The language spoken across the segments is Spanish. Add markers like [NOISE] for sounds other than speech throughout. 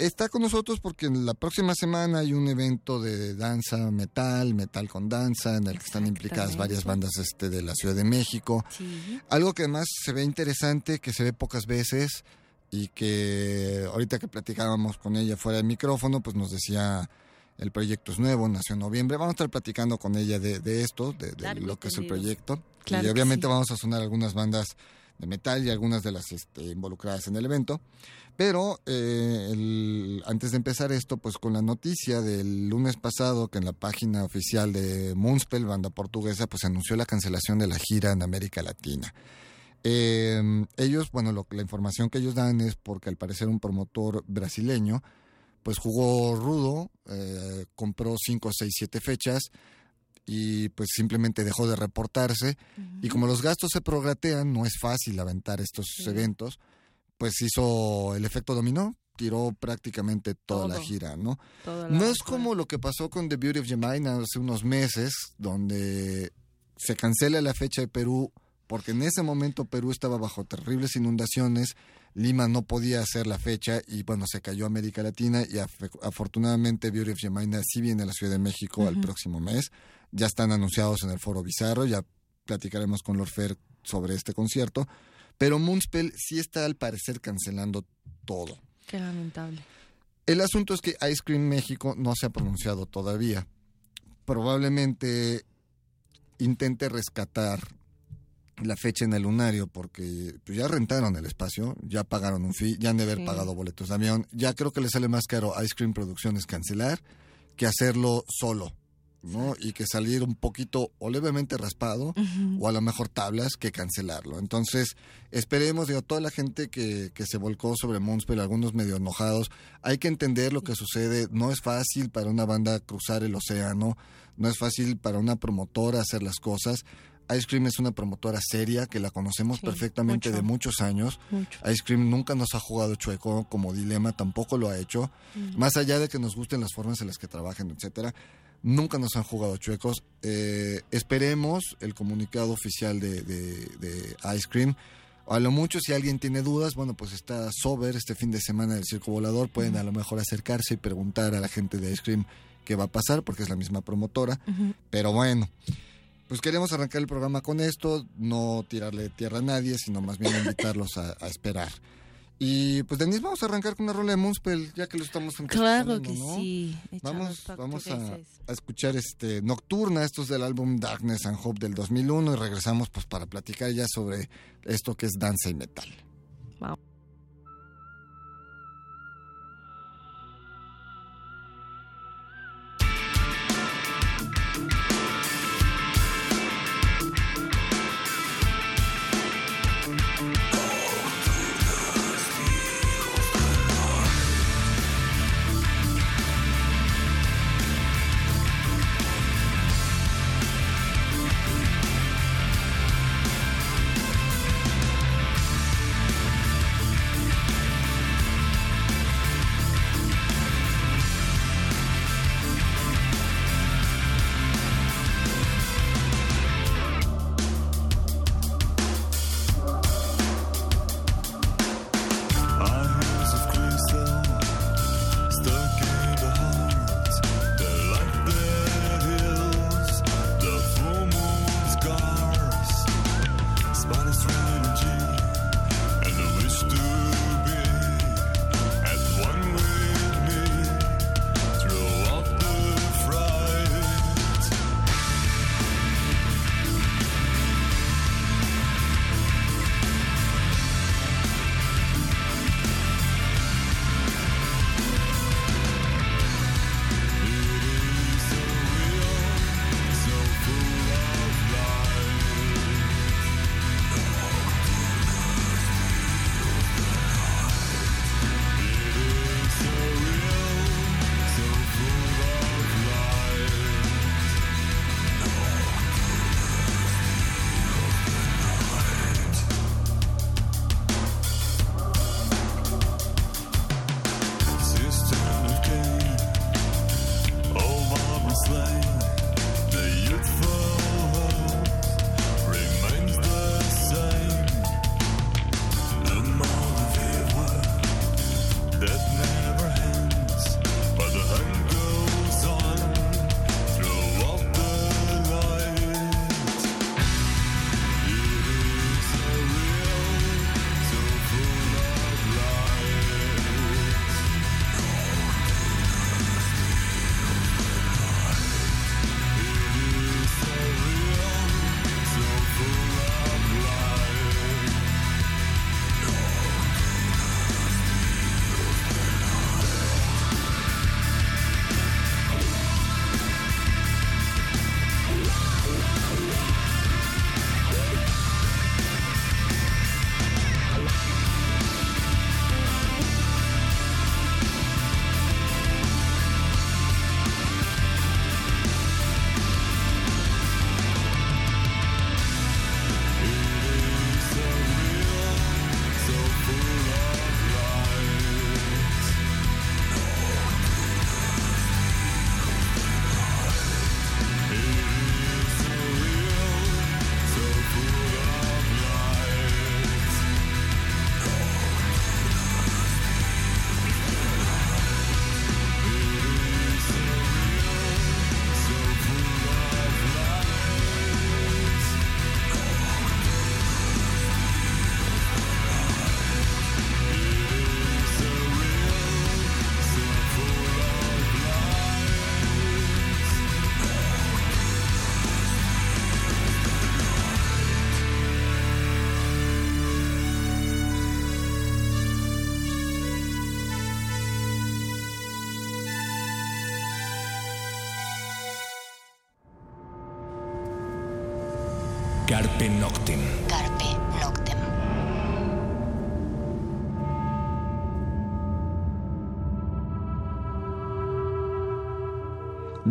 está con nosotros porque en la próxima semana hay un evento de danza metal, metal con danza, en el que están implicadas varias bandas este, de la Ciudad de México. Algo que además se ve interesante, que se ve pocas veces y que ahorita que platicábamos con ella fuera del micrófono, pues nos decía el proyecto es nuevo, nació en noviembre. Vamos a estar platicando con ella de, esto, de, lo que es el proyecto. y obviamente vamos a sonar algunas bandas de metal y algunas de las este, involucradas en el evento. Pero eh, antes de empezar esto, pues con la noticia del lunes pasado que en la página oficial de Moonspell, banda portuguesa, pues anunció la cancelación de la gira en América Latina. Eh, ellos, bueno, lo, la información que ellos dan es porque al parecer un promotor brasileño pues jugó rudo, eh, compró 5, 6, 7 fechas y pues simplemente dejó de reportarse. Y como los gastos se progratean, no es fácil aventar estos eventos, pues hizo el efecto dominó, tiró prácticamente toda la gira, ¿no? no es como lo que pasó con The Beauty of Jemina hace unos meses, donde se cancela la fecha de Perú porque en ese momento Perú estaba bajo terribles inundaciones, Lima no podía hacer la fecha y bueno, se cayó América Latina y afortunadamente Beauty of Jemina sí viene a la Ciudad de México al próximo mes, ya están anunciados en el Foro Bizarro, ya platicaremos con Lorfer sobre este concierto, pero Moonspell sí está al parecer cancelando todo. Qué lamentable. El asunto es que Ice Cream México no se ha pronunciado todavía. Probablemente intente rescatar la fecha en el lunario porque pues, ya rentaron el espacio, ya pagaron un fee, ya han de haber pagado boletos de avión, ya creo que le sale más caro Ice Cream Producciones cancelar que hacerlo solo. ¿No? Y que salir un poquito o levemente raspado o a lo mejor tablas que cancelarlo. Entonces, esperemos, digo, toda la gente que, que se volcó sobre Moonspell, algunos medio enojados, hay que entender lo que sucede. No es fácil para una banda cruzar el océano, no es fácil para una promotora hacer las cosas. Ice Cream es una promotora seria que la conocemos perfectamente de muchos años. Ice Cream nunca nos ha jugado chueco como dilema, tampoco lo ha hecho. Más allá de que nos gusten las formas en las que trabajan, etcétera, nunca nos han jugado chuecos. Eh, esperemos el comunicado oficial de, de, Ice Cream. A lo mucho, si alguien tiene dudas, bueno, pues está Sober este fin de semana del Circo Volador. Pueden a lo mejor acercarse y preguntar a la gente de Ice Cream qué va a pasar, porque es la misma promotora. Pero bueno pues queremos arrancar el programa con esto, no tirarle tierra a nadie, sino más bien invitarlos a, esperar. Y pues Denise, vamos a arrancar con una rola de Moonspell, ya que lo estamos Claro que sí. Vamos, vamos a, escuchar este Nocturna, estos del álbum Darkness and Hope del 2001 y regresamos pues para platicar ya sobre esto que es danza y metal. Wow.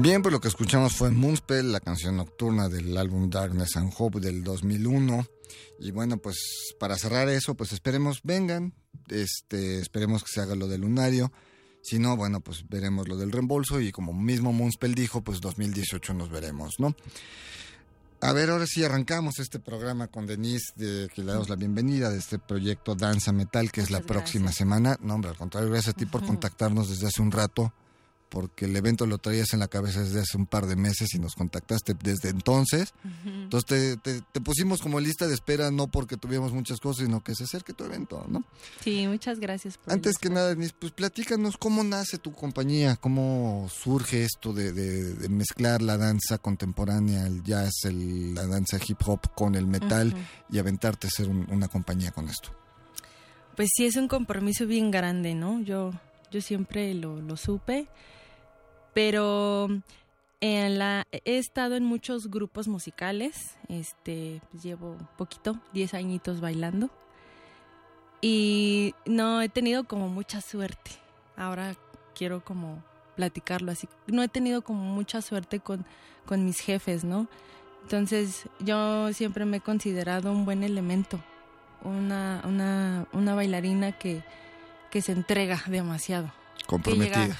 Bien, pues lo que escuchamos fue Moonspell, la canción nocturna del álbum Darkness and Hope del 2001. Y bueno, pues para cerrar eso, pues esperemos vengan, este, esperemos que se haga lo del lunario. Si no, bueno, pues veremos lo del reembolso y como mismo Moonspell dijo, pues 2018 nos veremos, ¿no? A ver, ahora sí arrancamos este programa con Denise, de, que le damos la bienvenida de este proyecto Danza Metal, que es la próxima semana. No, hombre, al contrario, gracias a ti por contactarnos desde hace un rato porque el evento lo traías en la cabeza desde hace un par de meses y nos contactaste desde entonces. Entonces te, te, pusimos como lista de espera, no porque tuviéramos muchas cosas, sino que se acerque tu evento, ¿no? Sí, muchas gracias. Por Antes que nada, pues platícanos cómo nace tu compañía, cómo surge esto de, de, mezclar la danza contemporánea, el jazz, el, la danza hip hop con el metal y aventarte a ser una compañía con esto. Pues sí, es un compromiso bien grande, ¿no? Yo, yo siempre lo, lo supe pero en la, he estado en muchos grupos musicales, este, pues llevo poquito, 10 añitos bailando. Y no he tenido como mucha suerte. Ahora quiero como platicarlo así. No he tenido como mucha suerte con, con mis jefes, ¿no? Entonces yo siempre me he considerado un buen elemento, una, una, una bailarina que, que se entrega demasiado. Comprometida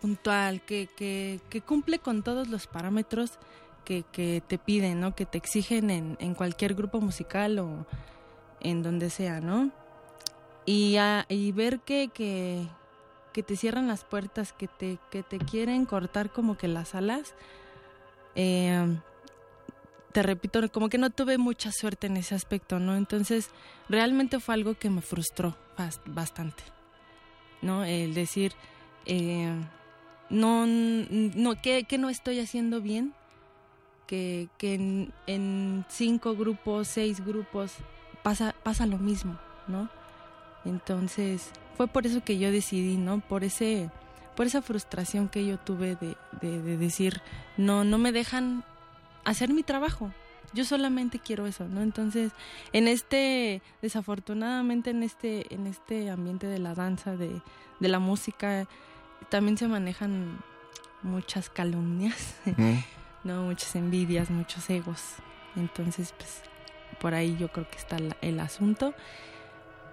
puntual, que, que, que cumple con todos los parámetros que, que te piden, ¿no? Que te exigen en, en, cualquier grupo musical o en donde sea, ¿no? Y, y ver que, que, que, te cierran las puertas, que te, que te quieren cortar como que las alas, eh, te repito, como que no tuve mucha suerte en ese aspecto, ¿no? Entonces, realmente fue algo que me frustró bastante, ¿no? El decir, eh, no, no que, no estoy haciendo bien, que, que en, cinco grupos, seis grupos pasa, pasa lo mismo, ¿no? Entonces, fue por eso que yo decidí, ¿no? Por ese por esa frustración que yo tuve de, de, decir, no, no me dejan hacer mi trabajo. Yo solamente quiero eso, ¿no? Entonces, en este, desafortunadamente en este, en este ambiente de la danza, de, de la música, también se manejan muchas calumnias, [LAUGHS] no muchas envidias, muchos egos. Entonces, pues por ahí yo creo que está el asunto.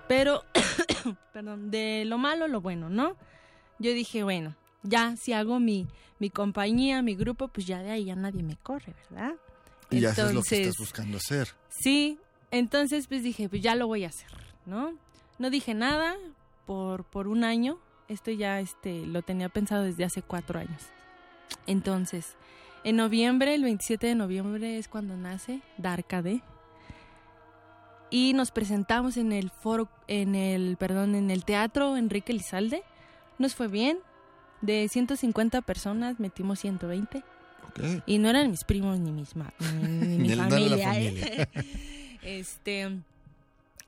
Pero, [COUGHS] perdón, de lo malo lo bueno, ¿no? Yo dije, bueno, ya si hago mi, mi compañía, mi grupo, pues ya de ahí ya nadie me corre, ¿verdad? Y ya es lo que estás buscando hacer. Sí, entonces pues dije, pues ya lo voy a hacer, ¿no? No dije nada por, por un año, esto ya este, lo tenía pensado desde hace cuatro años. Entonces, en noviembre, el 27 de noviembre es cuando nace Darkade. Y nos presentamos en el foro, en el, perdón, en el teatro Enrique Lizalde. Nos fue bien. De 150 personas metimos 120. Y no eran mis primos ni mis ni, mi [LAUGHS] familia. ¿eh? [LAUGHS] este,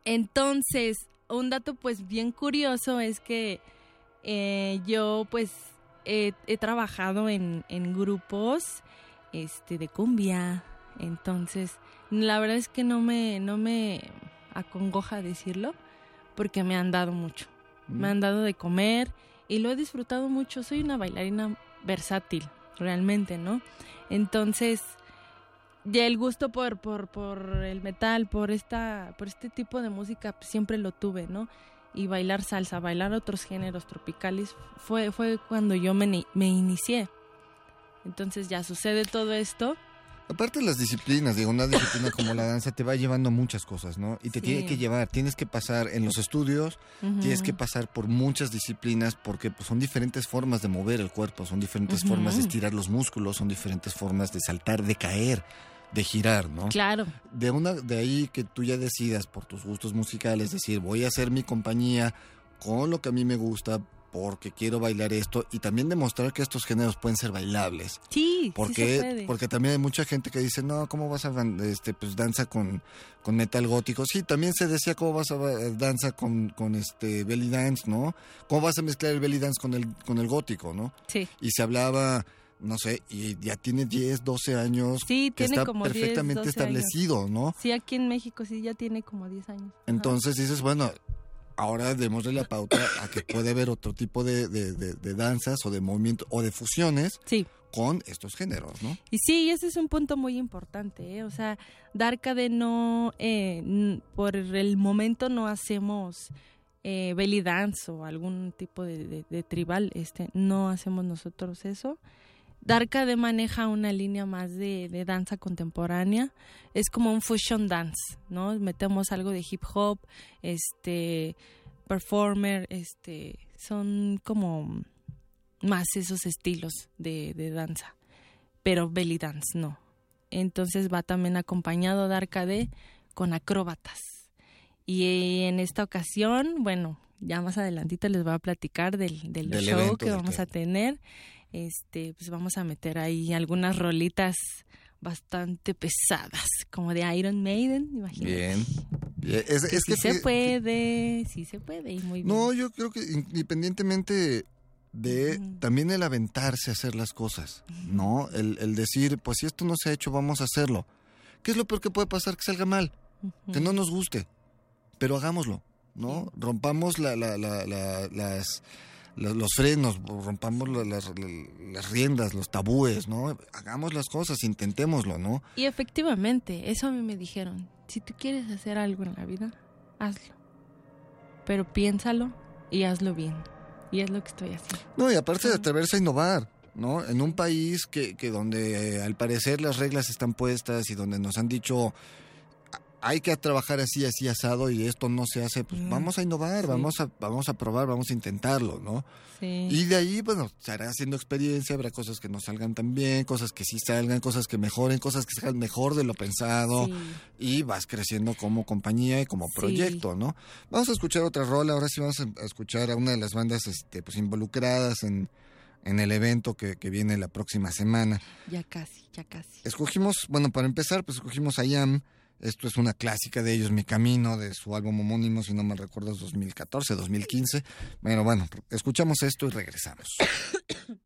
entonces, un dato pues bien curioso es que eh, yo pues he, trabajado en, grupos este, de cumbia, entonces la verdad es que no me, no me acongoja decirlo porque me han dado mucho. Me han dado de comer y lo he disfrutado mucho. Soy una bailarina versátil, realmente, ¿no? Entonces, ya el gusto por, por, por el metal, por esta, por este tipo de música, pues, siempre lo tuve, ¿no? Y bailar salsa, bailar otros géneros tropicales, fue, fue cuando yo me, me inicié. Entonces ya sucede todo esto. Aparte de las disciplinas, digo, una disciplina como la danza te va llevando muchas cosas, ¿no? Y te tiene que llevar, tienes que pasar en los estudios, tienes que pasar por muchas disciplinas porque pues, son diferentes formas de mover el cuerpo, son diferentes formas de estirar los músculos, son diferentes formas de saltar, de caer de girar, ¿no? Claro. De una de ahí que tú ya decidas por tus gustos musicales decir, voy a hacer mi compañía con lo que a mí me gusta porque quiero bailar esto y también demostrar que estos géneros pueden ser bailables. Sí, porque sí se puede. porque también hay mucha gente que dice, "No, ¿cómo vas a este pues danza con con metal gótico?" Sí, también se decía, "¿Cómo vas a danza con con este belly dance, ¿no? ¿Cómo vas a mezclar el belly dance con el con el gótico, ¿no?" Sí. Y se hablaba no sé, y ya tiene 10, 12 años. Sí, que tiene está como 10, perfectamente 12 establecido, ¿no? Sí, aquí en México sí ya tiene como 10 años. Entonces dices, bueno, ahora démosle la pauta a que puede haber otro tipo de, de- de- de danzas o de movimientos o de fusiones Sí. con estos géneros, ¿no? Y sí, ese es un punto muy importante, ¿eh? O sea, Darkade no, eh, por el momento no hacemos eh, belly dance o algún tipo de tribal, este, no hacemos nosotros eso. Darkade maneja una línea más de, de danza contemporánea, es como un fusion dance, ¿no? Metemos algo de hip hop, este, performer, este, son como más esos estilos de, de danza pero belly dance no. Entonces va también acompañado de arcade con acróbatas. Y en esta ocasión, bueno, ya más adelantito les voy a platicar del, del Del show evento que vamos a tener. Este, pues vamos a meter ahí algunas rolitas bastante pesadas, como de Iron Maiden, imagínate. Bien. Bien. Es, Que es sí que se puede, sí se puede, y muy bien. No, yo creo que independientemente de también el aventarse a hacer las cosas, ¿no? El, el decir, pues si esto no se ha hecho, vamos a hacerlo. ¿Qué es lo peor que puede pasar? Que salga mal, que no nos guste, pero hagámoslo, ¿no? Rompamos la, la- la- la- las, los frenos, rompamos la- las, la- las riendas, los tabúes, ¿no? Hagamos las cosas, intentémoslo, ¿no? Y efectivamente, eso a mí me dijeron, si tú quieres hacer algo en la vida, hazlo. Pero piénsalo y hazlo bien. Y es lo que estoy haciendo. No, y aparte de atreverse a innovar, ¿no? En un país que, que donde eh, al parecer las reglas están puestas y donde nos han dicho "A- hay que trabajar así, así asado y esto no se hace, pues Mm, vamos a innovar, sí. vamos a vamos a probar, vamos a intentarlo, ¿no? Sí. Y de ahí, bueno, se hará haciendo experiencia, habrá cosas que no salgan tan bien, cosas que sí salgan, cosas que mejoren, cosas que salgan mejor de lo pensado Sí. y vas creciendo como compañía y como proyecto, ¿no? Vamos a escuchar otra rola, ahora sí vamos a escuchar a una de las bandas este, pues involucradas en, en el evento que, que viene la próxima semana. Ya casi, ya casi. Escogimos, bueno, para empezar, pues escogimos a Yam, esto es una clásica de ellos, Mi Camino, de su álbum homónimo, si no me recuerdo, es 2014, 2015. Bueno, bueno, escuchamos esto y regresamos. [COUGHS]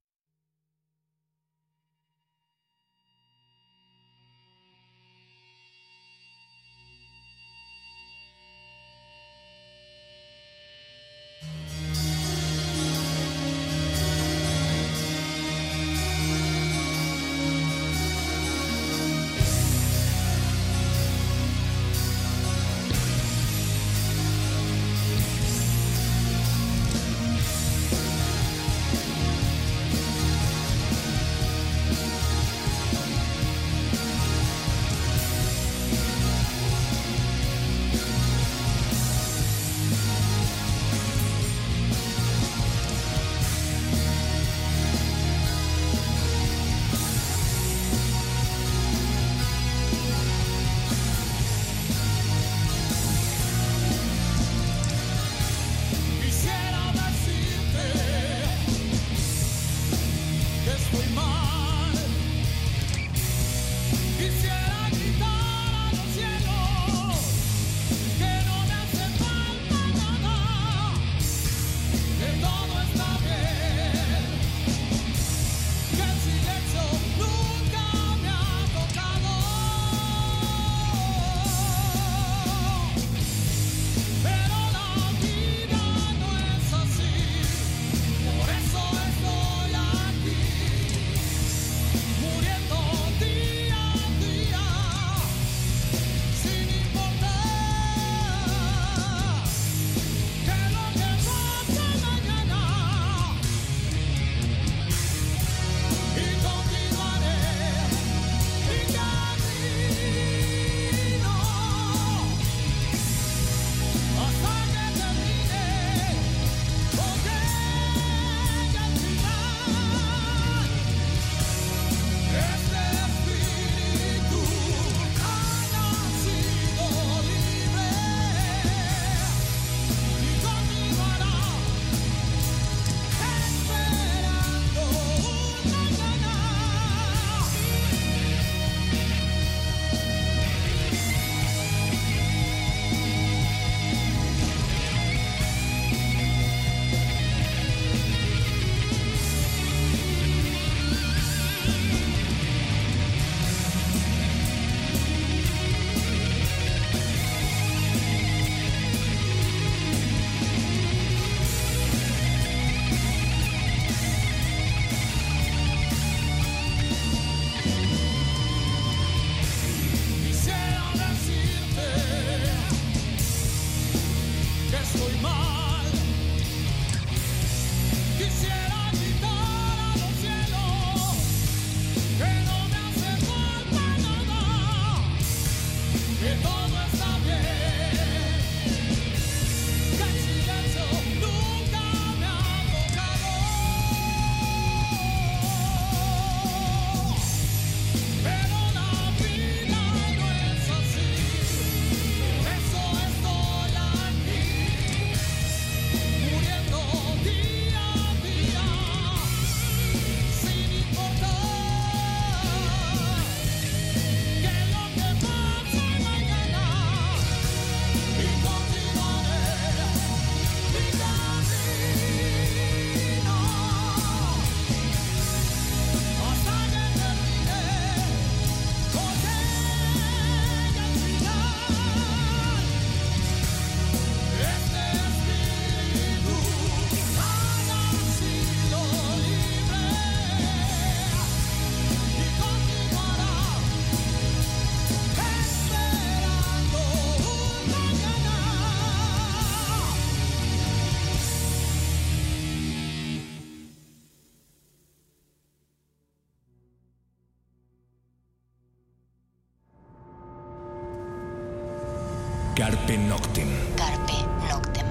Carpe Noctem. Carpe Noctem.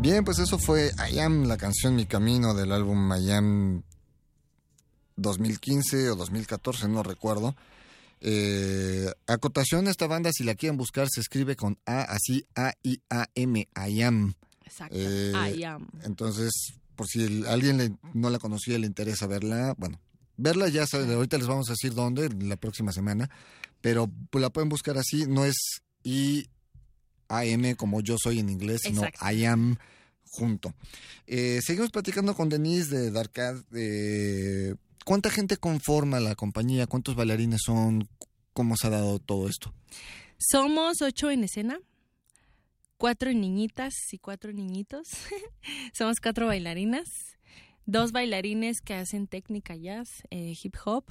Bien, pues eso fue I Am, la canción Mi Camino del álbum I Am 2015 o 2014, no recuerdo. Eh, acotación, esta banda, si la quieren buscar, se escribe con A, así A-I-A-M, I Am. Exacto, eh, I Am. Entonces, por si alguien no la conocía y le interesa verla, bueno, verla ya saben, ahorita les vamos a decir dónde, la próxima semana, pero la pueden buscar así, no es I AM como yo soy en inglés, sino I am junto. Eh, seguimos platicando con Denise de Darkad. ¿Cuánta gente conforma la compañía? ¿Cuántos bailarines son? ¿Cómo se ha dado todo esto? Somos ocho en escena, cuatro niñitas y cuatro niñitos. [LAUGHS] Somos cuatro bailarinas, dos bailarines que hacen técnica jazz, eh, hip hop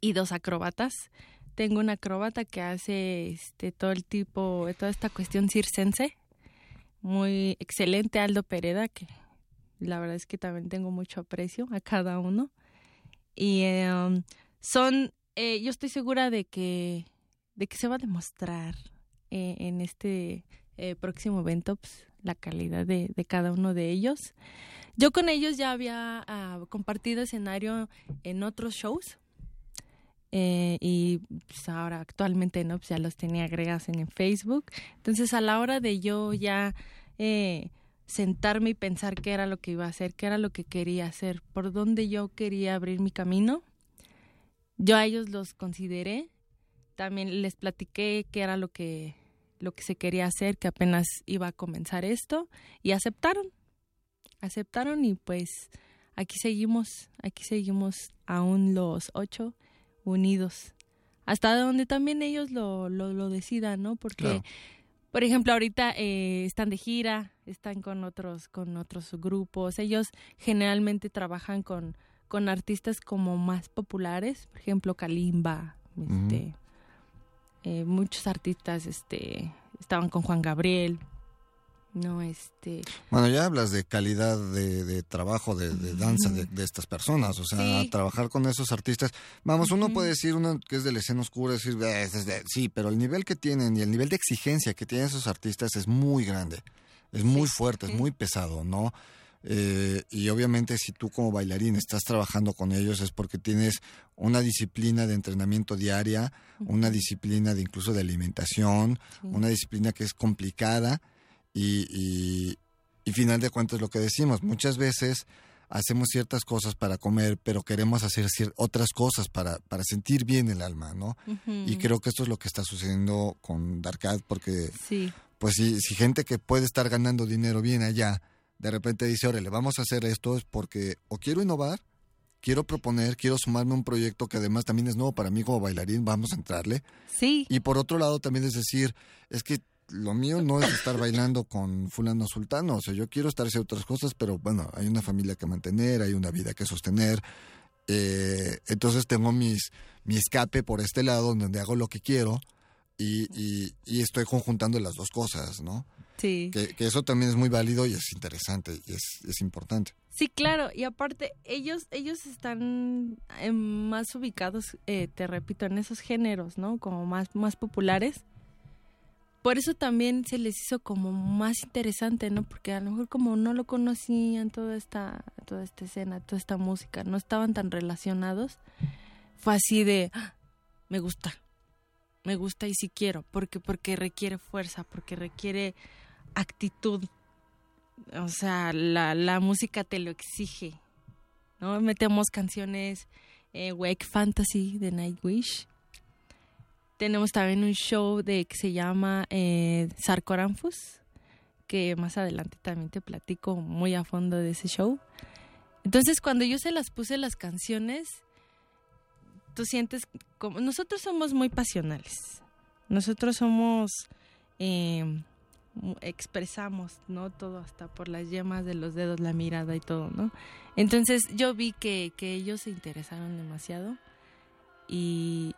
y dos acróbatas tengo una acróbata que hace este todo el tipo, toda esta cuestión circense. Muy excelente Aldo Pereda, que la verdad es que también tengo mucho aprecio a cada uno. Y em, son, eh, yo estoy segura de que, de que se va a demostrar eh, en este eh, próximo evento pues, la calidad de, cada uno de ellos. Yo con ellos ya había ah, compartido escenario en otros shows eh, y pues ahora actualmente no pues ya los tenía agregados en, Facebook. Entonces a la hora de yo ya eh, sentarme y pensar qué era lo que iba a hacer qué era lo que quería hacer por dónde yo quería abrir mi camino yo a ellos los consideré. También les platiqué qué era lo que lo que se quería hacer que apenas iba a comenzar esto y aceptaron aceptaron y pues aquí seguimos aquí seguimos aún los ocho unidos. Hasta donde también ellos lo, lo, decidan, ¿no? Porque, por ejemplo, ahorita eh, están de gira, están con otros, con otros grupos. Ellos generalmente trabajan con, con artistas como más populares, por ejemplo, Kalimba, este, eh, muchos artistas este, estaban con Juan Gabriel, no este bueno ya hablas de calidad de, trabajo de, danza de, estas personas o sea trabajar con esos artistas. Vamos uno puede decir uno que es de la escena oscura decir sí pero el nivel que tienen y el nivel de exigencia que tienen esos artistas es muy grande es muy fuerte es muy pesado no eh, y obviamente si tú como bailarín estás trabajando con ellos es porque tienes una disciplina de entrenamiento diaria, una disciplina de incluso de alimentación, una disciplina que es complicada y, y, final de cuentas lo que decimos, muchas veces hacemos ciertas cosas para comer, pero queremos hacer otras cosas para, para sentir bien el alma, ¿no? Y creo que esto es lo que está sucediendo con Darkad, porque pues si, si gente que puede estar ganando dinero bien allá, de repente dice, órale, vamos a hacer esto, es porque o quiero innovar, quiero proponer, quiero sumarme a un proyecto que además también es nuevo para mí como bailarín, vamos a entrarle. Sí. Y por otro lado también es decir, es que lo mío no es estar bailando con fulano sultano, o sea, yo quiero estar haciendo otras cosas, pero bueno, hay una familia que mantener, hay una vida que sostener, eh, entonces tengo mis, mi escape por este lado, donde hago lo que quiero y, y, estoy conjuntando las dos cosas, ¿no? Sí. Que, eso también es muy válido y es interesante y es, es importante. Sí, claro, y aparte ellos ellos están eh, más ubicados, eh, te repito, en esos géneros, ¿no? Como más más populares por eso también se les hizo como más interesante, ¿no? Porque a lo mejor como no lo conocían toda esta, toda esta escena, toda esta música, no estaban tan relacionados, fue así de, ah, me gusta, me gusta y sí quiero, porque, porque requiere fuerza, porque requiere actitud, o sea, la, la música te lo exige, ¿no? Metemos canciones, eh, Wake Fantasy de Nightwish, tenemos también un show de que se llama eh, que más adelante también te platico muy a fondo de ese show. Entonces, cuando yo se las puse las canciones, tú sientes como nosotros somos muy pasionales. Nosotros somos eh, expresamos, ¿no? Todo hasta por las yemas de los dedos, la mirada y todo, ¿no? Entonces yo vi que, que ellos se interesaron demasiado y,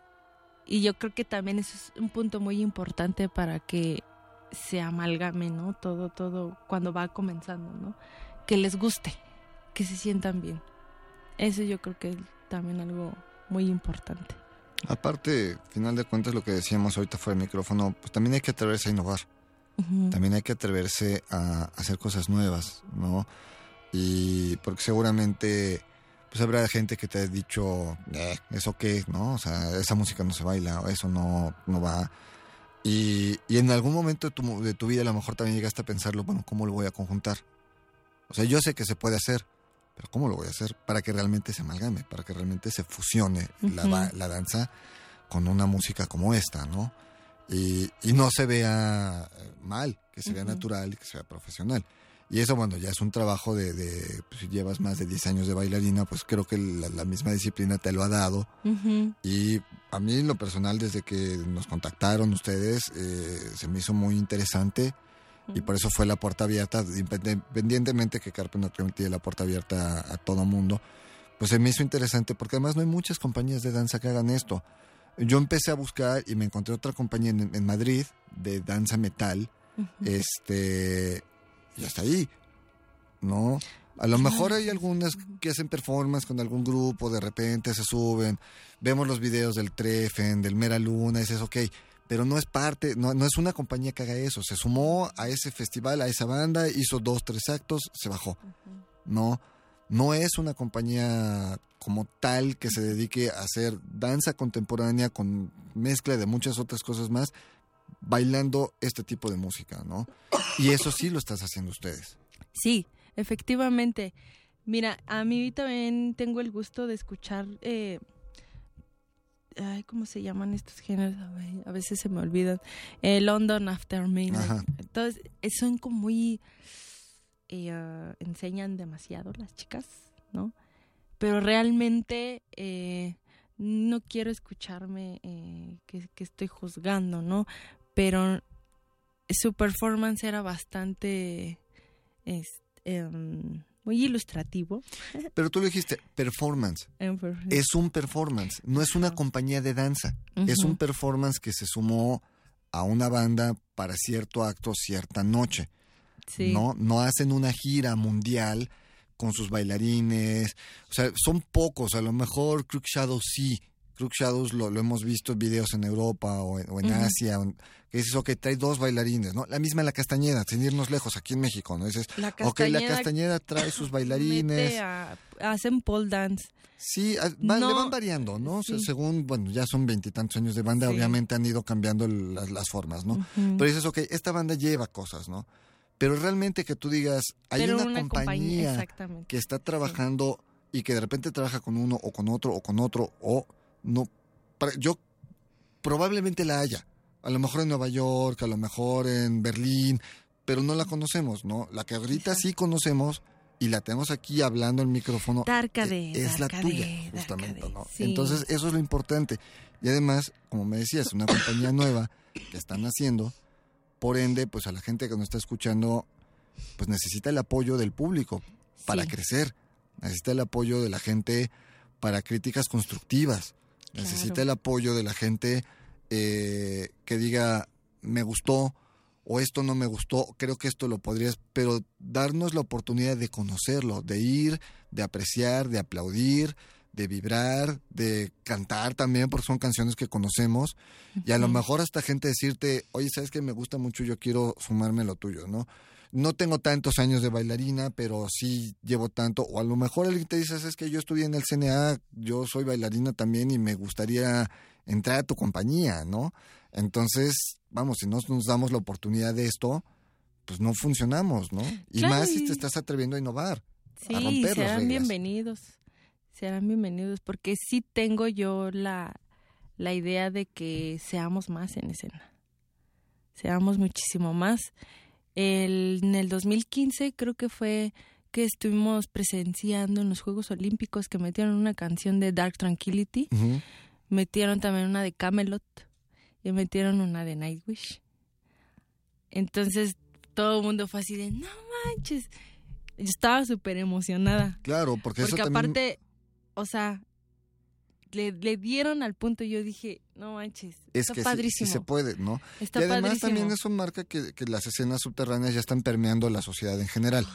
y yo creo que también eso es un punto muy importante para que se amalgame, ¿no? Todo, todo cuando va comenzando, ¿no? Que les guste, que se sientan bien. Eso yo creo que es también algo muy importante. Aparte, final de cuentas, lo que decíamos ahorita fuera del micrófono, pues también hay que atreverse a innovar. También hay que atreverse a hacer cosas nuevas, ¿no? Y porque seguramente pues habrá gente que te ha dicho, eh, ¿eso qué? ¿No? O sea, esa música no se baila, o eso no, no va. Y, y en algún momento de tu, de tu vida a lo mejor también llegaste a pensarlo, bueno, ¿cómo lo voy a conjuntar? O sea, yo sé que se puede hacer, pero ¿cómo lo voy a hacer? Para que realmente se amalgame, para que realmente se fusione la, la, danza con una música como esta, ¿no? Y, y no se vea mal, que se vea natural y que se vea profesional. Y eso, bueno, ya es un trabajo de, de pues, si llevas más de 10 años de bailarina, pues creo que la, misma disciplina te lo ha dado. Y a mí, lo personal, desde que nos contactaron ustedes, eh, se me hizo muy interesante. Y por eso fue la puerta abierta, independientemente que Carpe no tiene la puerta abierta a, todo mundo, pues se me hizo interesante porque además no hay muchas compañías de danza que hagan esto. Yo empecé a buscar y me encontré otra compañía en, Madrid de danza metal, este, y hasta ahí, ¿no? A lo mejor hay algunas que hacen performance con algún grupo, de repente se suben, vemos los videos del Trefen, del Mera Luna, y dices, ok, pero no es parte, no, no es una compañía que haga eso, se sumó a ese festival, a esa banda, hizo dos, tres actos, se bajó. No, no es una compañía como tal que se dedique a hacer danza contemporánea con mezcla de muchas otras cosas más, bailando este tipo de música, ¿no? Y eso sí lo estás haciendo ustedes. Sí, efectivamente. Mira, a mí también tengo el gusto de escuchar, eh, ay, ¿cómo se llaman estos géneros? A veces se me olvidan. Eh, London After Midnight. Entonces, eh, son como muy... Eh, enseñan demasiado las chicas, ¿no? Pero realmente no quiero escucharme que, que, estoy juzgando, ¿no? pero su performance era bastante em, muy ilustrativo. [LAUGHS] Pero tú lo dijiste, performance. Es un performance, no es una compañía de danza. Es un performance que se sumó a una banda para cierto acto, cierta noche. ¿No? no hacen una gira mundial con sus bailarines. O sea, son pocos. A lo mejor Crook Shadow sí, Crook Shadows lo, hemos visto en videos en Europa o, en Asia, que dices, ok, trae dos bailarines, ¿no? La misma en la Castañeda, sin irnos lejos, aquí en México, ¿no? Dices, la ok, la Castañeda trae sus [LAUGHS] bailarines. hacen pole dance. Sí, le van variando, ¿no? según, bueno, ya son veintitantos años de banda, obviamente han ido cambiando las, formas, ¿no? Pero dices, ok, esta banda lleva cosas, ¿no? Pero realmente que tú digas, hay una, compañía que está trabajando y que de repente trabaja con uno o con otro o con otro o no, yo probablemente la haya, a lo mejor en Nueva York, a lo mejor en Berlín, pero no la conocemos, ¿no? La que ahorita sí conocemos y la tenemos aquí hablando en micrófono e, es la tuya, justamente, ¿no? Entonces, eso es lo importante. Y además, como me decías, una compañía nueva que están haciendo, por ende, pues a la gente que nos está escuchando, pues necesita el apoyo del público para crecer, necesita el apoyo de la gente para críticas constructivas, Necesita el apoyo de la gente eh, que diga, me gustó o esto no me gustó, creo que esto lo podrías, pero darnos la oportunidad de conocerlo, de ir, de apreciar, de aplaudir, de vibrar, de cantar también, porque son canciones que conocemos, y a lo mejor hasta gente decirte, oye, ¿sabes que me gusta mucho? Yo quiero sumarme lo tuyo, ¿no? no tengo tantos años de bailarina, pero sí llevo tanto, o a lo mejor alguien te dice, es que yo estudié en el CNA, yo soy bailarina también y me gustaría entrar a tu compañía, ¿no? Entonces, vamos, si no nos damos la oportunidad de esto, pues no funcionamos, ¿no? Y más si te estás atreviendo a innovar, sí, a romper serán bienvenidos, serán bienvenidos, porque sí tengo yo la, la idea de que seamos más en escena, seamos muchísimo más en el 2015 creo que fue que estuvimos presenciando en los Juegos Olímpicos que metieron una canción de Dark Tranquility, metieron también una de Camelot y metieron una de Nightwish. Entonces todo el mundo fue así de, no manches. Yo estaba súper emocionada. Claro, porque, porque aparte, o sea, le, le, dieron al punto y yo dije, no manches, es está que padrísimo. Sí, se puede, ¿no? y además también eso marca que, que, las escenas subterráneas ya están permeando la sociedad en general.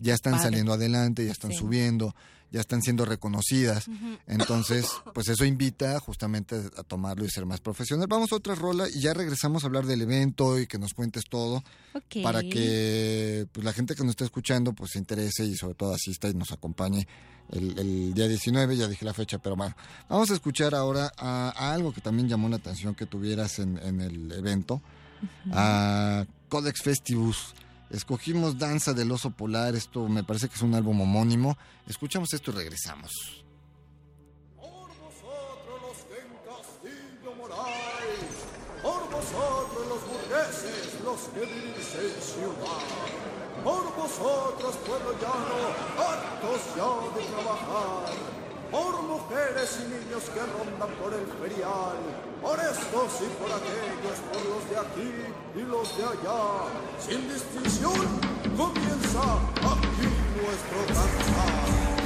ya están saliendo adelante, ya están subiendo. Ya están siendo reconocidas. Entonces, [LAUGHS] pues eso invita justamente a tomarlo y ser más profesional. Vamos a otra rola y ya regresamos a hablar del evento y que nos cuentes todo para que pues, la gente que nos está escuchando pues se interese y sobre todo asista y nos acompañe el, día 19, ya dije la fecha, pero bueno, vamos a escuchar ahora a, algo que también llamó la atención que tuvieras en, el evento, a Codex Festivus. Escogimos Danza del Oso Polar, esto me parece que es un álbum homónimo. Escuchamos esto y regresamos. Por vosotros los que en Castillo moráis, por vosotros los burgueses, los que vivís en ciudad, por vosotros pueblo llano, hartos ya de trabajar, por mujeres y niños que rondan por el ferial, por estos y por aquellos, por los de aquí y los de allá, sin distinción comienza aquí nuestro.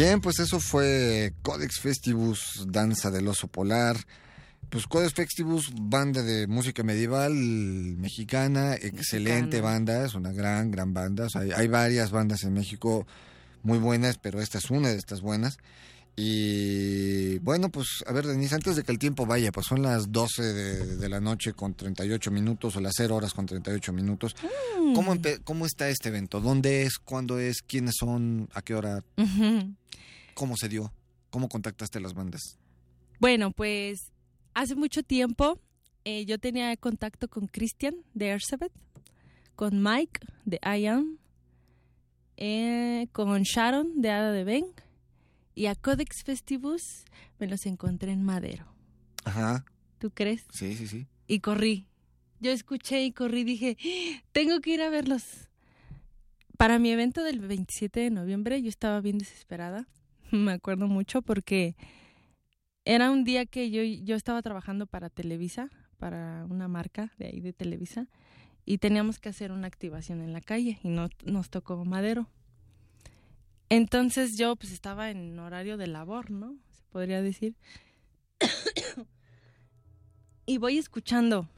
Bien, pues eso fue Codex Festivus, Danza del Oso Polar. Pues Codex Festivus, banda de música medieval mexicana, excelente banda, es una gran, gran banda. hay, varias bandas en México muy buenas, pero esta es una de estas buenas. Y bueno, pues a ver, Denise, antes de que el tiempo vaya, pues son las 12 de, la noche con 38 minutos o las 0 horas con 38 minutos. Mm. ¿Cómo, ¿Cómo está este evento? ¿Dónde es? ¿Cuándo es? ¿Quiénes son? ¿A qué hora? ¿Cómo se dio? ¿Cómo contactaste a las bandas? Bueno, pues hace mucho tiempo eh, yo tenía contacto con Christian de Ersebet, con Mike de I Am, eh, con Sharon de Ada de Ben y a Codex Festivus me los encontré en Madero. Ajá. ¿Tú crees? Sí, sí, sí. Y corrí. Yo escuché y corrí, dije, ¡Ah! tengo que ir a verlos. Para mi evento del 27 de noviembre yo estaba bien desesperada [LAUGHS] me acuerdo mucho porque era un día que yo, yo estaba trabajando para Televisa, para una marca de ahí de Televisa, y teníamos que hacer una activación en la calle y no, nos tocó madero. Entonces yo pues estaba en horario de labor, ¿no? Se podría decir. [COUGHS] y voy escuchando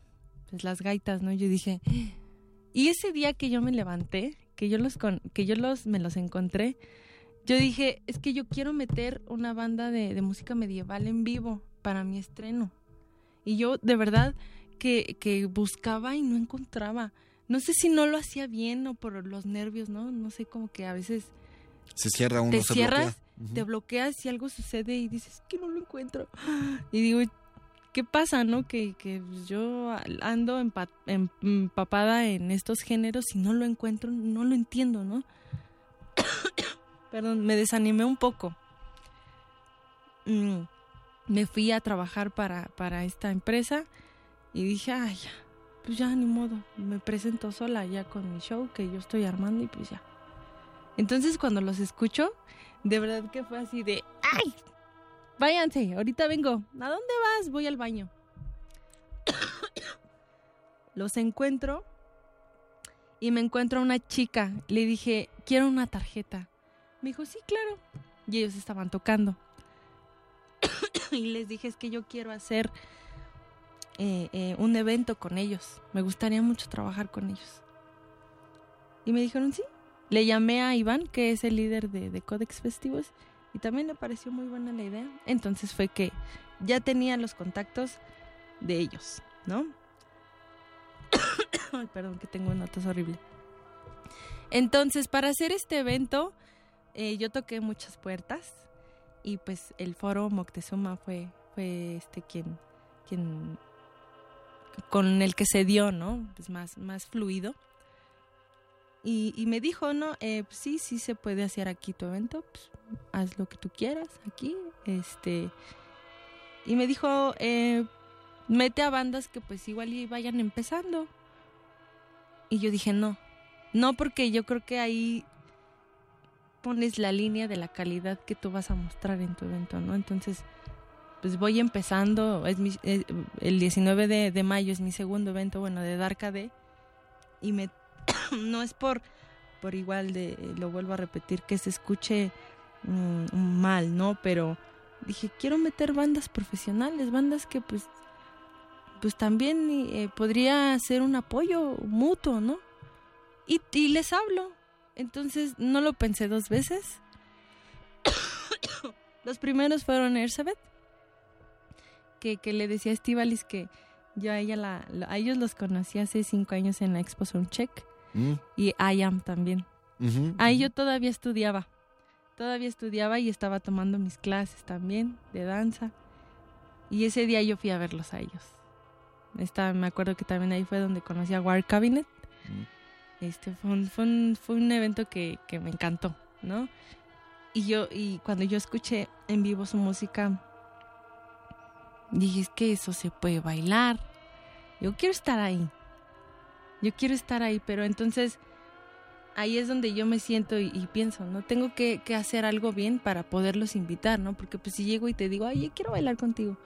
pues, las gaitas, ¿no? Yo dije, [GASPS] y ese día que yo me levanté, que yo los que yo los me los encontré, yo dije, es que yo quiero meter una banda de, música medieval en vivo para mi estreno. Y yo de verdad que, que buscaba y no encontraba. No sé si no lo hacía bien o por los nervios, ¿no? No sé, como que a veces... Se cierra uno, te cierras, te bloqueas y algo sucede y dices que no lo encuentro. Y digo, ¿qué pasa, no? Que, que yo ando empapada en estos géneros y no lo encuentro, no lo entiendo, ¿no? Perdón, me desanimé un poco. Mm, me fui a trabajar para, para esta empresa y dije, ay, ya, pues ya, ni modo, me presento sola ya con mi show que yo estoy armando y pues ya. Entonces cuando los escucho, de verdad que fue así de, ay, váyanse, ahorita vengo. ¿A dónde vas? Voy al baño. [COUGHS] Los encuentro y me encuentro a una chica. Le dije, quiero una tarjeta. Me dijo, sí, claro. Y ellos estaban tocando. [COUGHS] y les dije, es que yo quiero hacer eh, eh, un evento con ellos. Me gustaría mucho trabajar con ellos. Y me dijeron, sí. Le llamé a Iván, que es el líder de, de Codex Festivos, y también le pareció muy buena la idea. Entonces fue que ya tenía los contactos de ellos, ¿no? [COUGHS] Ay, perdón, que tengo una tos horrible. Entonces, para hacer este evento, eh, yo toqué muchas puertas y pues el foro Moctezuma fue, este quien, quien con el que se dio, ¿no? Pues más, más fluido. Y, me dijo, no, eh, pues sí, sí se puede hacer aquí tu evento, pues haz lo que tú quieras aquí, este, y me dijo, eh, mete a bandas que pues igual y vayan empezando. Y yo dije, no, no porque yo creo que ahí pones la línea de la calidad que tú vas a mostrar en tu evento, ¿no? Entonces, pues voy empezando, es eh, el 19 de, mayo es mi segundo evento, bueno, de Darkade, y me [COUGHS] no es por, por igual de, lo vuelvo a repetir, que se escuche mm, mal, ¿no? Pero dije, quiero meter bandas profesionales, bandas que pues, pues también eh, podría ser un apoyo mutuo, ¿no? Y, y les hablo. Entonces no lo pensé dos veces. [COUGHS] Los primeros fueron Ersabeth, que, que le decía a Estivalis que yo a ella la, a ellos los conocí hace cinco años en la Expo Soundcheck Mm. Y I am también. Ahí yo todavía estudiaba. Todavía estudiaba y estaba tomando mis clases también de danza. Y ese día yo fui a verlos a ellos. Esta, me acuerdo que también ahí fue donde conocí a War Cabinet. Mm. Este fue un, fue un, fue un evento que, que, me encantó, ¿no? Y yo, y cuando yo escuché en vivo su música, dije, es que eso se puede bailar. Yo quiero estar ahí yo quiero estar ahí, pero entonces ahí es donde yo me siento y, pienso, ¿no? Tengo que, hacer algo bien para poderlos invitar, ¿no? Porque pues si llego y te digo, ay, quiero bailar contigo,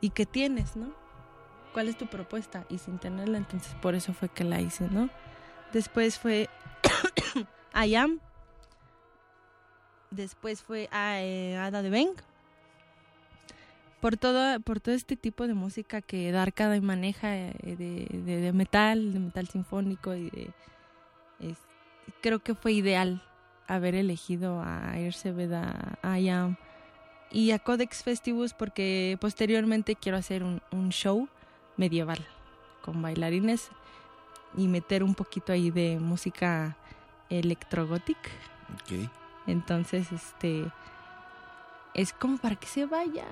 ¿y qué tienes, no? ¿Cuál es tu propuesta? Y sin tenerla, entonces por eso fue que la hice, ¿no? Después fue [COUGHS] I Am. Después fue a, eh, Ada de Beng por todo, por todo este tipo de música que Darkada maneja eh, de, metal, de metal sinfónico y de creo que fue ideal haber elegido a Veda, a IAM y a Codex Festivus porque posteriormente quiero hacer un, show medieval con bailarines y meter un poquito ahí de música electrogótica. Entonces, este es como para que se vayan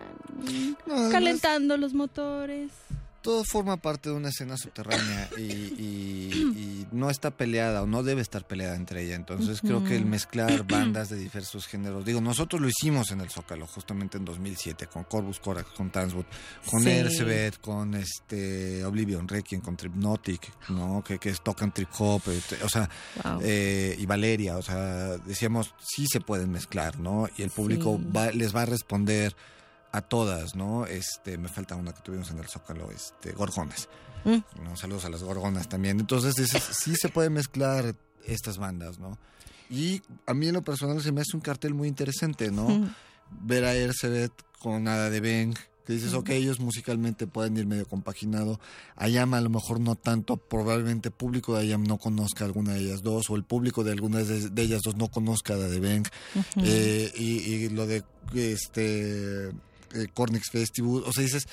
calentando los motores todo forma parte de una escena subterránea y, no está peleada o no debe estar peleada entre ella. Entonces creo que el mezclar [CLEARS THROAT] bandas de diversos géneros, digo, nosotros lo hicimos en el Zócalo justamente en 2007 con Corvus Corax, con Tanswood, con sí. con este Oblivion Requiem, con Tripnotic, ¿no? Que, que tocan trip hop, este, o sea, eh, y Valeria, o sea, decíamos, sí se pueden mezclar, ¿no? Y el público les va a responder a todas, ¿no? Este, me falta una que tuvimos en el Zócalo, este, Gorgonas. Mm. Saludos a las Gorgonas también. Entonces, [LAUGHS] sí se puede mezclar estas bandas, ¿no? Y a mí en lo personal se me hace un cartel muy interesante, ¿no? Ver a Ercebet con Nada de Beng, que dices, ok, ellos musicalmente pueden ir medio compaginado. Ayam a lo mejor no tanto, probablemente el público de Ayam no conozca alguna de ellas dos, o el público de algunas de, ellas dos no conozca a de Beng. Eh, y, lo de este eh, Festival, o sea, dices,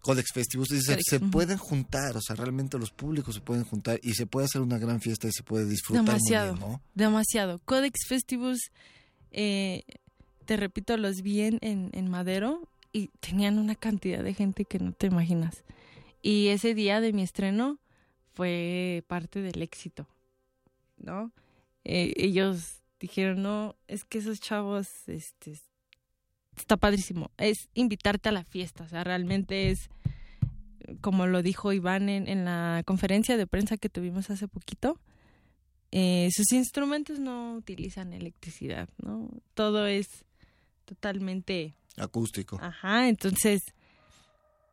Codex Festivus, dices, se pueden juntar, o sea, realmente los públicos se pueden juntar y se puede hacer una gran fiesta y se puede disfrutar. Demasiado, muy bien, ¿no? demasiado. Codex Festivus, eh, te repito, los vi en, en Madero y tenían una cantidad de gente que no te imaginas. Y ese día de mi estreno fue parte del éxito, ¿no? Eh, ellos dijeron, no, es que esos chavos, este, está padrísimo. Es invitarte a la fiesta, o sea, realmente es, como lo dijo Iván en, en la conferencia de prensa que tuvimos hace poquito, eh, sus instrumentos no utilizan electricidad, ¿no? Todo es totalmente acústico. Ajá, entonces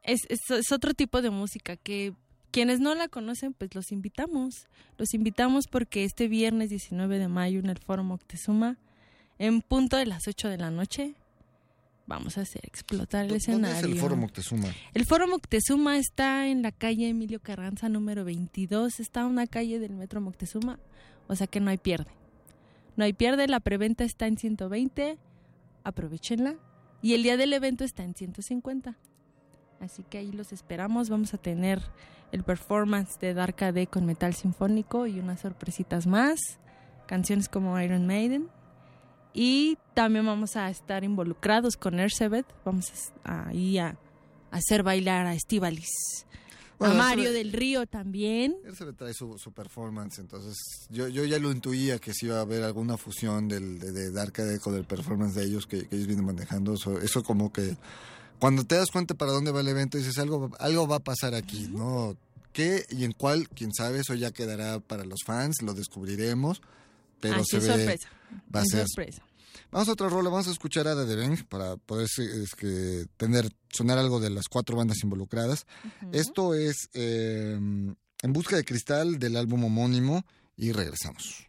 es, es, otro tipo de música que quienes no la conocen, pues los invitamos. Los invitamos porque este viernes 19 de mayo en el Foro Moctezuma, en punto de las 8 de la noche, vamos a hacer explotar el escenario. ¿Dónde es el Foro Moctezuma? El Foro Moctezuma está en la calle Emilio Carranza número 22, está una calle del Metro Moctezuma, o sea que no hay pierde. No hay pierde, la preventa está en 120, aprovechenla y el día del evento está en 150. Así que ahí los esperamos. Vamos a tener el performance de Dark AD con metal sinfónico y unas sorpresitas más. Canciones como Iron Maiden. Y también vamos a estar involucrados con Ersebet. Vamos a, ir a, hacer bailar a Estivalis. a Mario del Río también. Él trae su, performance, entonces yo, yo ya lo intuía que si iba a haber alguna fusión del, de, de Dark con el performance de ellos que, ellos vienen manejando. Eso, eso, como que cuando te das cuenta para dónde va el evento, dices algo, algo va a pasar aquí, ¿no? ¿Qué y en cuál? Quién sabe, eso ya quedará para los fans, lo descubriremos. Pero se ve, sorpresa. Va a ser sorpresa. Vamos a otra rola, vamos a escuchar a The Bang para poder es que, tener, sonar algo de las cuatro bandas involucradas. Esto es eh, En Busca de Cristal del álbum homónimo y regresamos.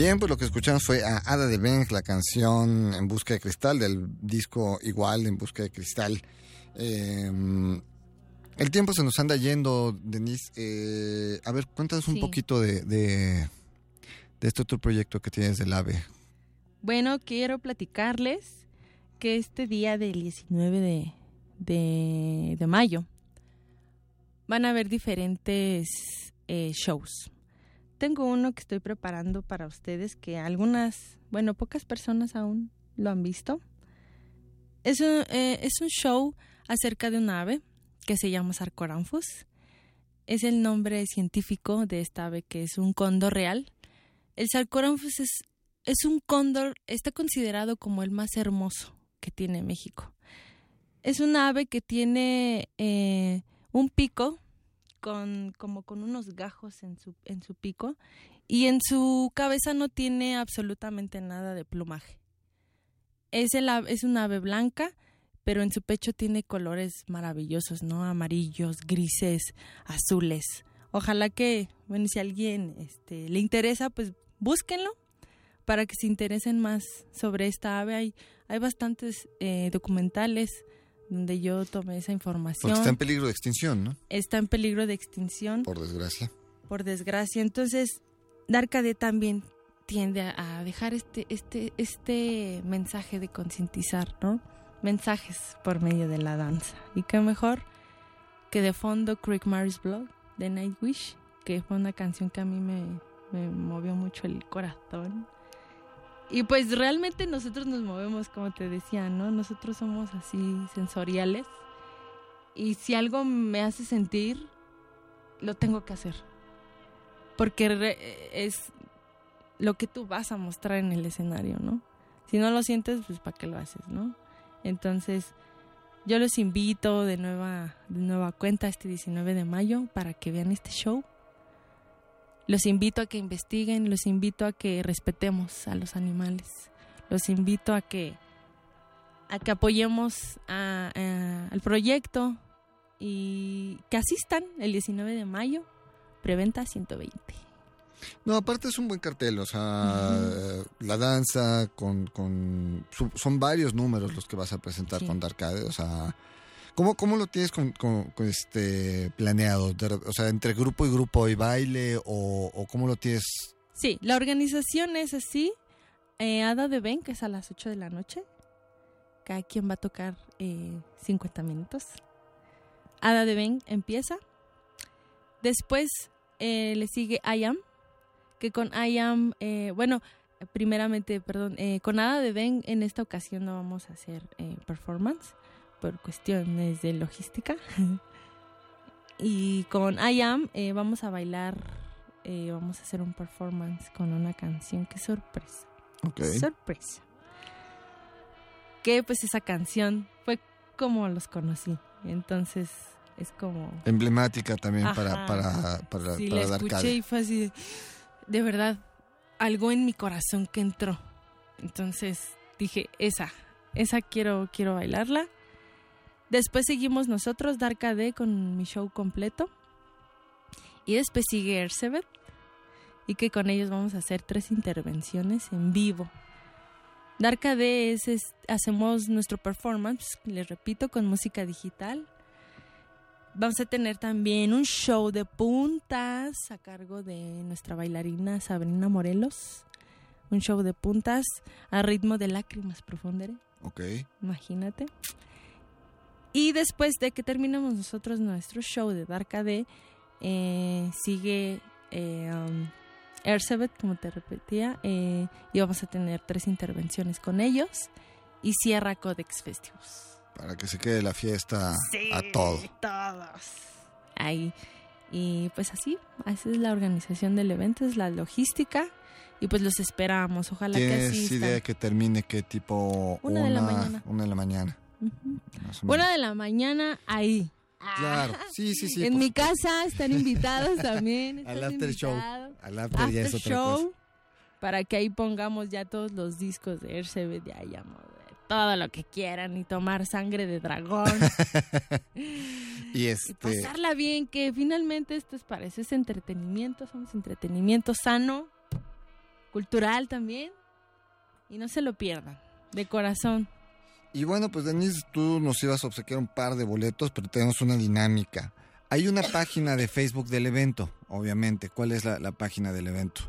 Bien, pues lo que escuchamos fue a Ada de Beng, la canción En Busca de Cristal, del disco igual, En Busca de Cristal. Eh, el tiempo se nos anda yendo, Denise. Eh, a ver, cuéntanos un poquito de, de, de este otro proyecto que tienes del AVE. Bueno, quiero platicarles que este día del 19 de, de, de mayo van a haber diferentes eh, shows. Tengo uno que estoy preparando para ustedes que algunas, bueno, pocas personas aún lo han visto. Es un, eh, es un show acerca de un ave que se llama Sarcoramphus. Es el nombre científico de esta ave que es un cóndor real. El Sarcoramphus es es un cóndor, está considerado como el más hermoso que tiene México. Es un ave que tiene eh, un pico con como con unos gajos en su en su pico y en su cabeza no tiene absolutamente nada de plumaje. Es el es un ave blanca, pero en su pecho tiene colores maravillosos, ¿no? Amarillos, grises, azules. Ojalá que, bueno, si a alguien este, le interesa, pues búsquenlo para que se interesen más sobre esta ave. Hay, hay bastantes eh, documentales donde yo tomé esa información. Porque está en peligro de extinción, ¿no? Está en peligro de extinción, por, Por desgracia. desgracia. Entonces, Darkade también tiende a, dejar este, este, este mensaje de concientizar, ¿no? Mensajes por medio de la danza. Y qué mejor que de fondo Creek Mary's Blood de Nightwish, que fue una canción que a mí me, me movió mucho el corazón. Y pues realmente nosotros nos movemos, como te decía, ¿no? Nosotros somos así sensoriales. Y si algo me hace sentir, lo tengo que hacer. Porque re- es lo que tú vas a mostrar en el escenario, ¿no? Si no lo sientes, pues ¿para qué lo haces, no? Entonces, yo los invito de nueva, de nueva cuenta este 19 de mayo para que vean este show. Los invito a que investiguen, los invito a que respetemos a los animales. Los invito a que a que apoyemos a- a- al proyecto y que asistan el 19 de mayo, preventa 120. No, aparte es un buen cartel, o sea, la danza con, con son varios números los que vas a presentar Sí. con Darkade, o sea, ¿cómo, cómo lo tienes con, este planeado? O sea, entre grupo y grupo y baile o, o cómo lo tienes? Sí, la organización es así. Eh, Ada de Ben, que es a las 8 de la noche. Cada quien va a tocar eh, 50 minutos. Ada de Ben empieza. Después eh, le sigue I Am, que con I Am, eh, bueno, primeramente, perdón, eh, con Ada de Ben en esta ocasión no vamos a hacer eh, performance por cuestiones de logística. [LAUGHS] y con I Am eh, vamos a bailar, eh, vamos a hacer un performance con una canción, qué sorpresa. Ok. Sorpresa. Que pues esa canción fue como los conocí. Entonces es como... Emblemática también para, Ajá. para, para, sí, para la escuché Darkade. y fue así de, de verdad, algo en mi corazón que entró. Entonces dije, esa, esa quiero, quiero bailarla. Después seguimos nosotros, Darkade, con mi show completo. Y después sigue Ercebet. Y que con ellos vamos a hacer tres intervenciones en vivo. Darkade es, es- hacemos nuestro performance, les repito, con música digital. Vamos a tener también un show de puntas a cargo de nuestra bailarina Sabrina Morelos. Un show de puntas a ritmo de lágrimas profundere, Ok. imagínate. Y después de que terminemos nosotros nuestro show de Darkade, eh, sigue eh, um, como te repetía, eh, y vamos a tener tres intervenciones con ellos. Y cierra Codex Festivus. Para que se quede la fiesta a todo. Todos. Ahí. Y pues así, así es la organización del evento, es la logística. Y pues los esperamos. Ojalá que ¿Tienes así. idea que termine qué tipo? Una de la mañana. Una de la mañana. Una de la mañana ahí. Claro, sí, sí, sí. en mi supuesto. casa están invitados también. Al after show. Al after ya es After otra cosa. show. Para que ahí pongamos ya todos los discos de RCB de Ayamo, de todo lo que quieran y tomar sangre de dragón. [LAUGHS] y, este... pasarla bien, que finalmente esto es para eso, es entretenimiento, somos entretenimiento sano, cultural también. Y no se lo pierdan, de corazón. Y bueno, pues Denise, tú nos ibas a obsequiar un par de boletos, pero tenemos una dinámica. Hay una página de Facebook del evento, obviamente. ¿Cuál es la, página del evento?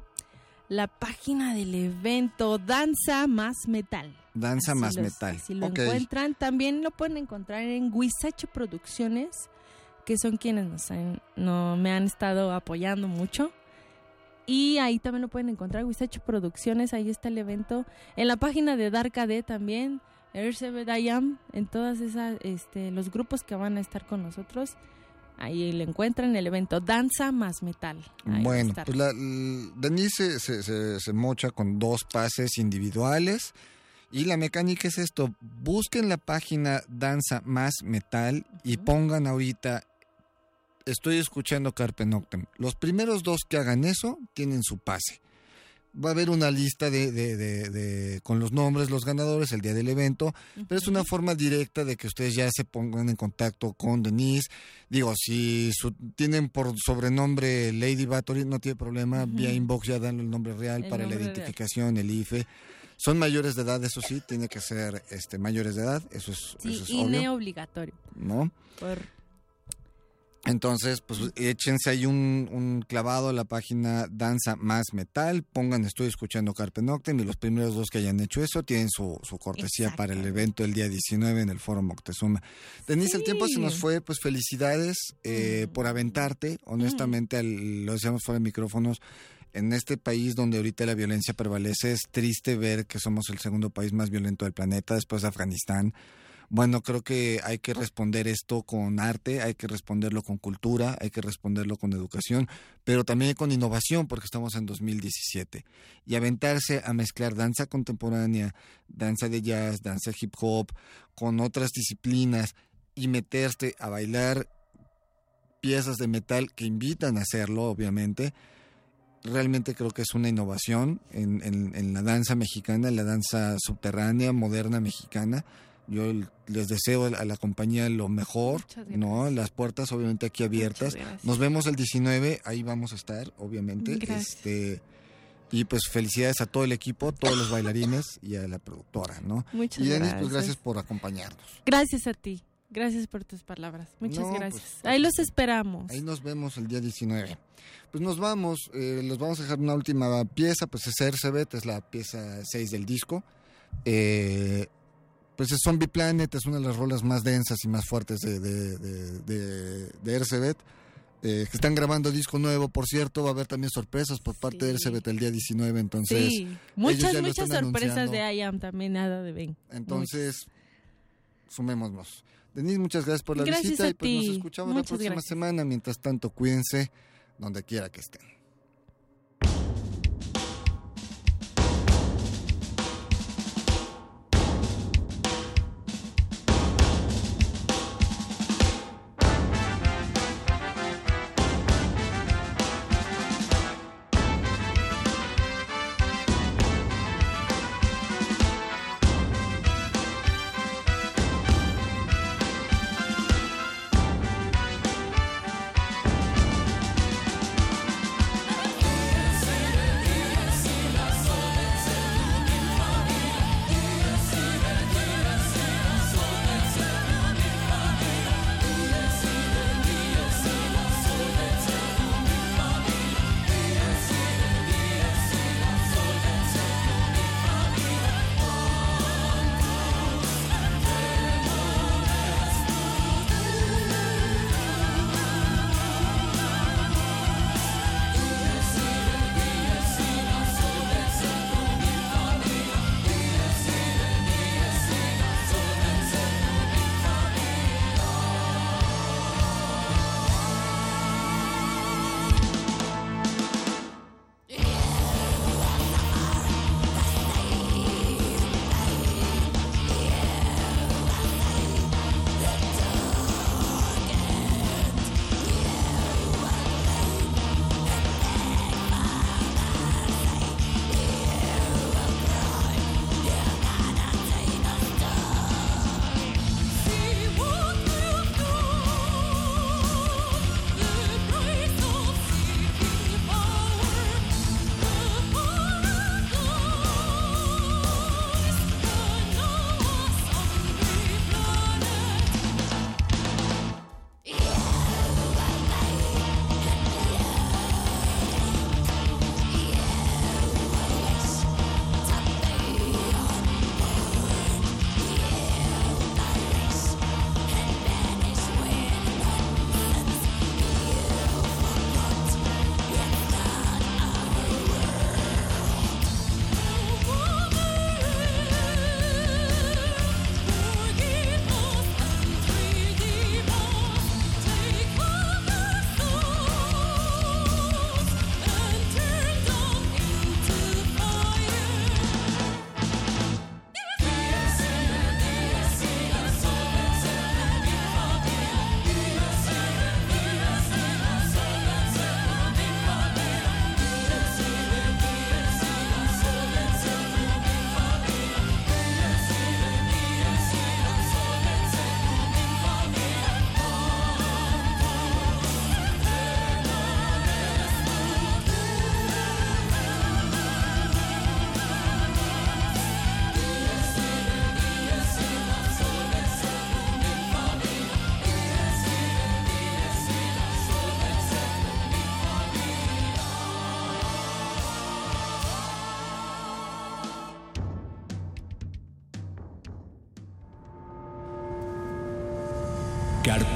La página del evento Danza Más Metal. Danza Más Metal. Si lo encuentran, también lo pueden encontrar en Guisacho Producciones, que son quienes nos no, me han estado apoyando mucho. Y ahí también lo pueden encontrar, Guisacho Producciones, ahí está el evento. En la página de Dark AD también, Ersebet I Am, en todas esas, este, los grupos que van a estar con nosotros. Ahí le encuentran el evento Danza más Metal. bueno, pues la, Denise se, se, mocha con dos pases individuales. Y la mecánica es esto, busquen la página Danza más Metal y pongan ahorita, estoy escuchando Carpe Noctem. Los primeros dos que hagan eso tienen su pase va a haber una lista de, de, de, con los nombres, los ganadores el día del evento, pero es una forma directa de que ustedes ya se pongan en contacto con Denise. Digo, si tienen por sobrenombre Lady Battery, no tiene problema, vía inbox ya dan el nombre real para la identificación, el IFE. Son mayores de edad, eso sí, tiene que ser este mayores de edad, eso es, eso es y obligatorio. ¿No? Por entonces, pues échense ahí un, clavado a la página Danza Más Metal, pongan Estoy escuchando Carpe Noctem y los primeros dos que hayan hecho eso tienen su, cortesía para el evento el día 19 en el Foro Moctezuma. Denise, el tiempo se nos fue, pues felicidades eh, mm. por aventarte, honestamente, lo decíamos fuera de micrófonos, en este país donde ahorita la violencia prevalece, es triste ver que somos el segundo país más violento del planeta después de Afganistán. Bueno, creo que hay que responder esto con arte, hay que responderlo con cultura, hay que responderlo con educación, pero también con innovación, porque estamos en 2017. Y aventarse a mezclar danza contemporánea, danza de jazz, danza hip hop, con otras disciplinas y meterse a bailar piezas de metal que invitan a hacerlo, obviamente, realmente creo que es una innovación en, en, la danza mexicana, en la danza subterránea, moderna mexicana. Yo les deseo a la compañía lo mejor, ¿no? Las puertas obviamente aquí abiertas. Nos vemos el 19, ahí vamos a estar, obviamente. Este y pues felicidades a todo el equipo, todos los bailarines y a la productora, ¿no? Muchas y Denis, pues gracias por acompañarnos. Gracias a ti. Gracias por tus palabras. Muchas pues, gracias. ahí los esperamos. Ahí nos vemos el día 19. Pues nos vamos, eh, les vamos a dejar una última pieza, pues es Ercebet, es la pieza 6 del disco. Eh, pues es Zombie Planet, es una de las rolas más densas y más fuertes de, de, de, de, Ercebet. Eh, que están grabando disco nuevo, por cierto, va a haber también sorpresas por parte de Ercebet el día 19, entonces... Sí, muchas, muchas sorpresas de IAM también, nada de Ben. Entonces, sumémonos. Denise, muchas gracias por la visita y pues nos escuchamos la próxima semana. Mientras tanto, cuídense donde quiera que estén.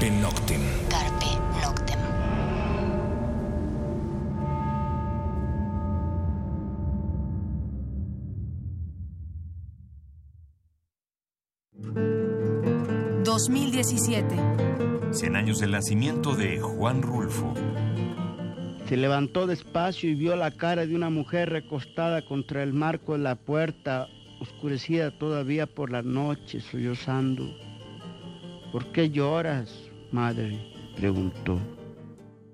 Carpe Noctem. Carpe Noctem. ...2017... Cien años del nacimiento de Juan Rulfo. Se levantó despacio y vio la cara de una mujer recostada contra el marco de la puerta, oscurecida todavía por la noche, sollozando. ¿Por qué lloras, madre? preguntó.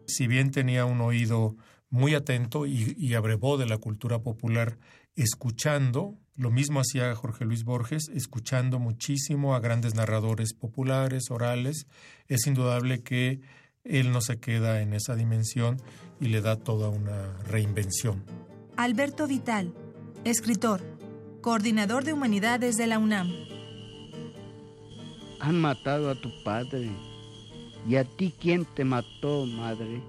Si bien tenía un oído muy atento y, y abrevó de la cultura popular, escuchando, lo mismo hacía Jorge Luis Borges, escuchando muchísimo a grandes narradores populares, orales, es indudable que él no se queda en esa dimensión y le da toda una reinvención. Alberto Vital, escritor, coordinador de humanidades de la UNAM. Han matado a tu padre. ¿Y a ti quién te mató, madre?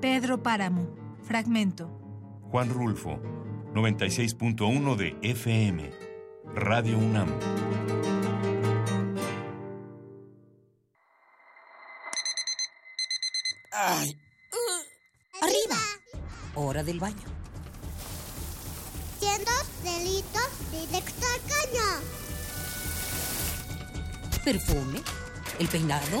Pedro Páramo, fragmento. Juan Rulfo, 96.1 de FM, Radio UNAM. ¡Ay! ¡Arriba! Hora del baño. Cientos delitos directo al caño. Perfume, el peinado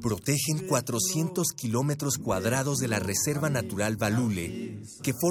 Protegen 400 kilómetros cuadrados de la Reserva Natural Balule, que forma